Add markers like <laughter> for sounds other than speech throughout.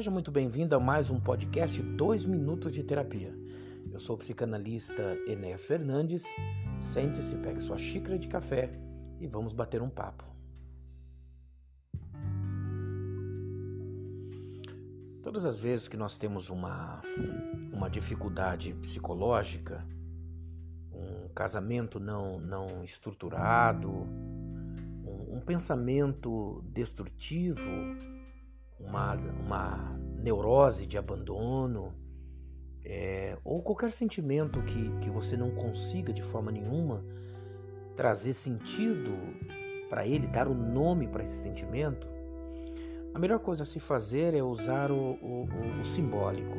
Seja muito bem-vindo a mais um podcast 2 Minutos de Terapia. Eu sou o psicanalista Enéas Fernandes. Sente-se, pegue sua xícara de café e vamos bater um papo. Todas as vezes que nós temos uma, uma dificuldade psicológica, um casamento não, não estruturado, um, um pensamento destrutivo, uma, uma neurose de abandono, é, ou qualquer sentimento que, que você não consiga de forma nenhuma trazer sentido para ele, dar o um nome para esse sentimento, a melhor coisa a se fazer é usar o, o, o simbólico.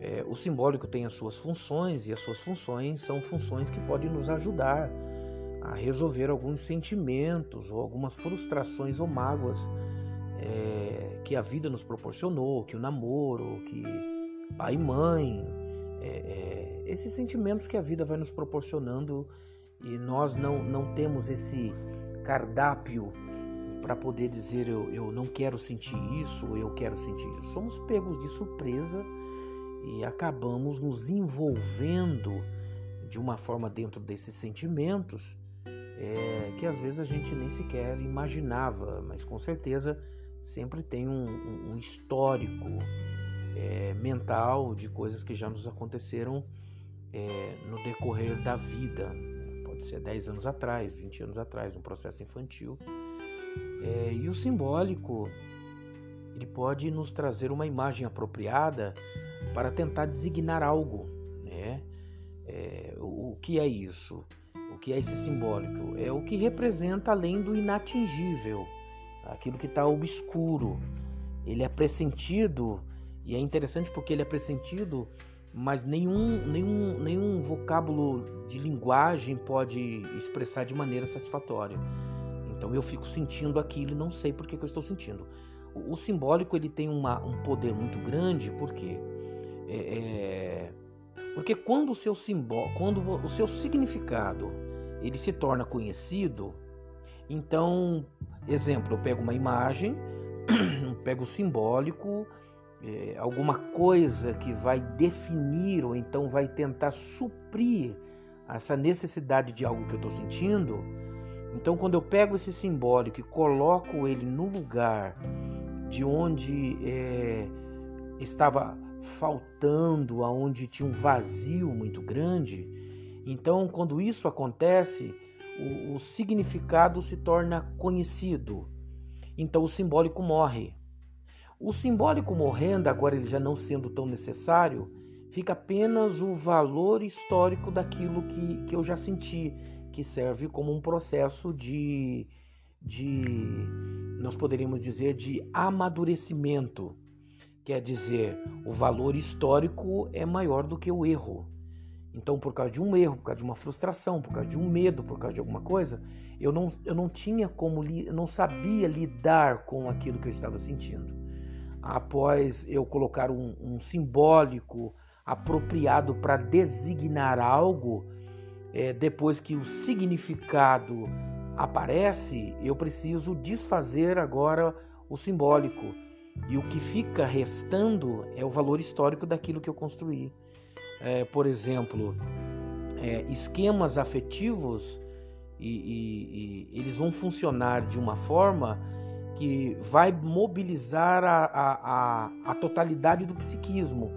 É, o simbólico tem as suas funções e as suas funções são funções que podem nos ajudar a resolver alguns sentimentos ou algumas frustrações ou mágoas é, que a vida nos proporcionou, que o namoro, que pai e mãe, é, é, esses sentimentos que a vida vai nos proporcionando e nós não, não temos esse cardápio para poder dizer eu, eu não quero sentir isso eu quero sentir isso. Somos pegos de surpresa e acabamos nos envolvendo de uma forma dentro desses sentimentos é, que às vezes a gente nem sequer imaginava, mas com certeza sempre tem um, um histórico é, mental de coisas que já nos aconteceram é, no decorrer da vida. Pode ser 10 anos atrás, 20 anos atrás, um processo infantil. É, e o simbólico, ele pode nos trazer uma imagem apropriada para tentar designar algo. Né? É, o, o que é isso? O que é esse simbólico? É o que representa além do inatingível aquilo que está obscuro. Ele é pressentido, e é interessante porque ele é pressentido, mas nenhum, nenhum, nenhum vocábulo de linguagem pode expressar de maneira satisfatória. Então eu fico sentindo aquilo e não sei por que, eu estou sentindo. O, o, simbólico ele tem uma, um poder muito grande, porque é, é, porque quando o seu simbó, quando o seu significado ele se torna conhecido, então Exemplo, eu pego uma imagem, <clears throat> pego o simbólico, é, alguma coisa que vai definir ou então vai tentar suprir essa necessidade de algo que eu estou sentindo. Então, quando eu pego esse simbólico e coloco ele no lugar de onde é, estava faltando, aonde tinha um vazio muito grande, então, quando isso acontece, o, o significado se torna conhecido. Então o simbólico morre. O simbólico morrendo, agora ele já não sendo tão necessário, fica apenas o valor histórico daquilo que, que eu já senti, que serve como um processo de, de, nós poderíamos dizer, de amadurecimento. Quer dizer, o valor histórico é maior do que o erro. Então, por causa de um erro, por causa de uma frustração, por causa de um medo, por causa de alguma coisa, eu não, eu não tinha como, eu não sabia lidar com aquilo que eu estava sentindo. Após eu colocar um, um simbólico apropriado para designar algo, é, depois que o significado aparece, eu preciso desfazer agora o simbólico. E o que fica restando é o valor histórico daquilo que eu construí é, por exemplo, é, esquemas afetivos e, e, e, eles vão funcionar de uma forma que vai mobilizar a, a, a, a totalidade do psiquismo.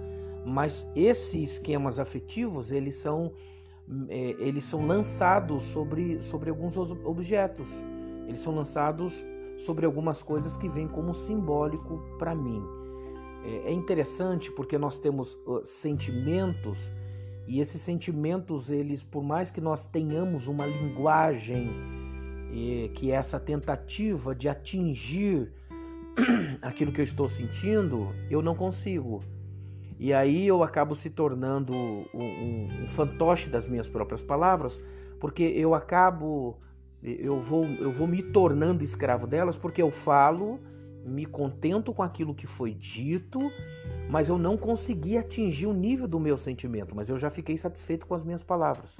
Mas esses esquemas afetivos eles são é, eles são lançados sobre, sobre alguns objetos. Eles são lançados sobre algumas coisas que vêm como simbólico para mim. É, é interessante porque nós temos sentimentos e esses sentimentos, eles, por mais que nós tenhamos uma linguagem que é essa tentativa de atingir <clears throat> aquilo que eu estou sentindo, eu não consigo. E aí eu acabo se tornando um, um, um fantoche das minhas próprias palavras, porque eu acabo, eu vou, eu vou me tornando escravo delas, porque eu falo me contento com aquilo que foi dito, mas eu não consegui atingir o nível do meu sentimento, mas eu já fiquei satisfeito com as minhas palavras.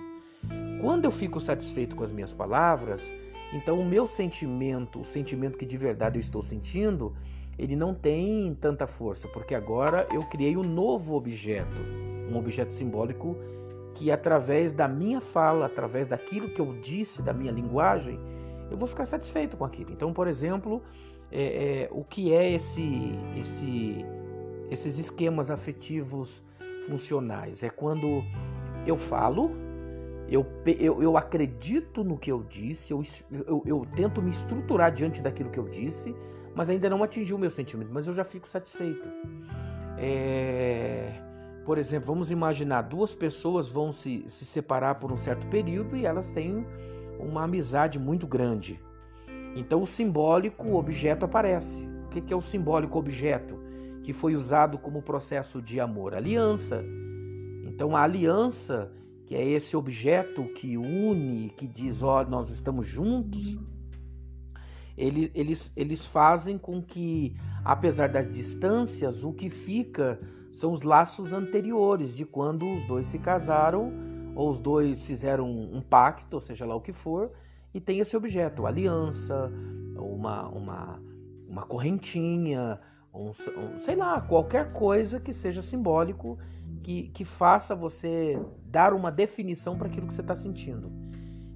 Quando eu fico satisfeito com as minhas palavras, então o meu sentimento, o sentimento que de verdade eu estou sentindo, ele não tem tanta força, porque agora eu criei um novo objeto, um objeto simbólico que através da minha fala, através daquilo que eu disse, da minha linguagem, eu vou ficar satisfeito com aquilo. Então, por exemplo, é, é, o que é esse, esse, esses esquemas afetivos funcionais? É quando eu falo, eu, eu, eu acredito no que eu disse, eu, eu, eu tento me estruturar diante daquilo que eu disse, mas ainda não atingiu o meu sentimento, mas eu já fico satisfeito. É, por exemplo, vamos imaginar duas pessoas vão se, se separar por um certo período e elas têm uma amizade muito grande. Então o simbólico objeto aparece. O que é o simbólico objeto? Que foi usado como processo de amor? Aliança. Então a aliança, que é esse objeto que une, que diz, ó, oh, nós estamos juntos, eles, eles, eles fazem com que, apesar das distâncias, o que fica são os laços anteriores de quando os dois se casaram, ou os dois fizeram um pacto, ou seja lá o que for, e tem esse objeto, aliança, uma, uma, uma correntinha, um, um, sei lá, qualquer coisa que seja simbólico, que, que faça você dar uma definição para aquilo que você está sentindo.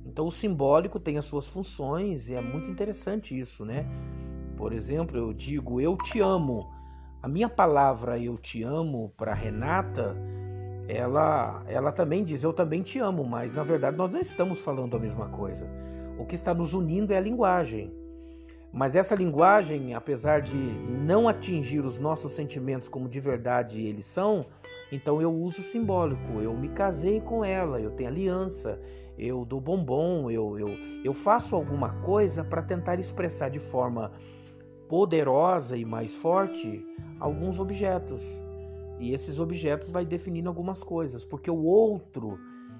Então o simbólico tem as suas funções e é muito interessante isso, né? Por exemplo, eu digo eu te amo. A minha palavra eu te amo para Renata, ela, ela também diz eu também te amo, mas na verdade nós não estamos falando a mesma coisa. O que está nos unindo é a linguagem. Mas essa linguagem, apesar de não atingir os nossos sentimentos como de verdade eles são, então eu uso simbólico. Eu me casei com ela, eu tenho aliança, eu dou bombom, eu, eu, eu faço alguma coisa para tentar expressar de forma poderosa e mais forte alguns objetos. E esses objetos vai definindo algumas coisas, porque o outro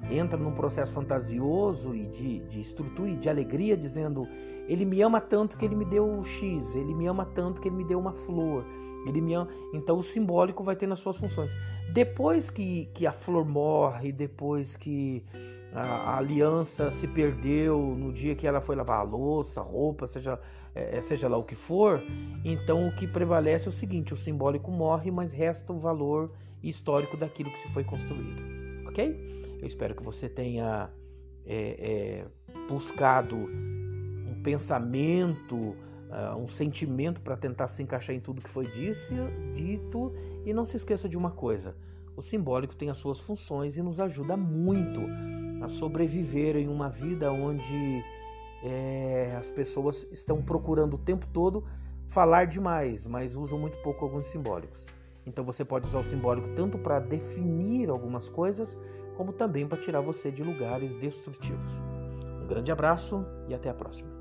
entra num processo fantasioso e de, de estrutura e de alegria, dizendo: ele me ama tanto que ele me deu X, ele me ama tanto que ele me deu uma flor. Ele me ama. Então o simbólico vai tendo as suas funções. Depois que, que a flor morre, depois que a, a, aliança se perdeu no dia que ela foi lavar a louça, roupa, seja, é, é, seja lá o que for, então o que prevalece é o seguinte: o simbólico morre, mas resta o valor histórico daquilo que se foi construído. Ok? Eu espero que você tenha é, é, buscado um pensamento, uh, um sentimento para tentar se encaixar em tudo que foi disse, dito e não se esqueça de uma coisa: o simbólico tem as suas funções e nos ajuda muito a sobreviver em uma vida onde é, as pessoas estão procurando o tempo todo falar demais, mas usam muito pouco alguns simbólicos. Então você pode usar o simbólico tanto para definir algumas coisas, como também para tirar você de lugares destrutivos. Um grande abraço e até a próxima.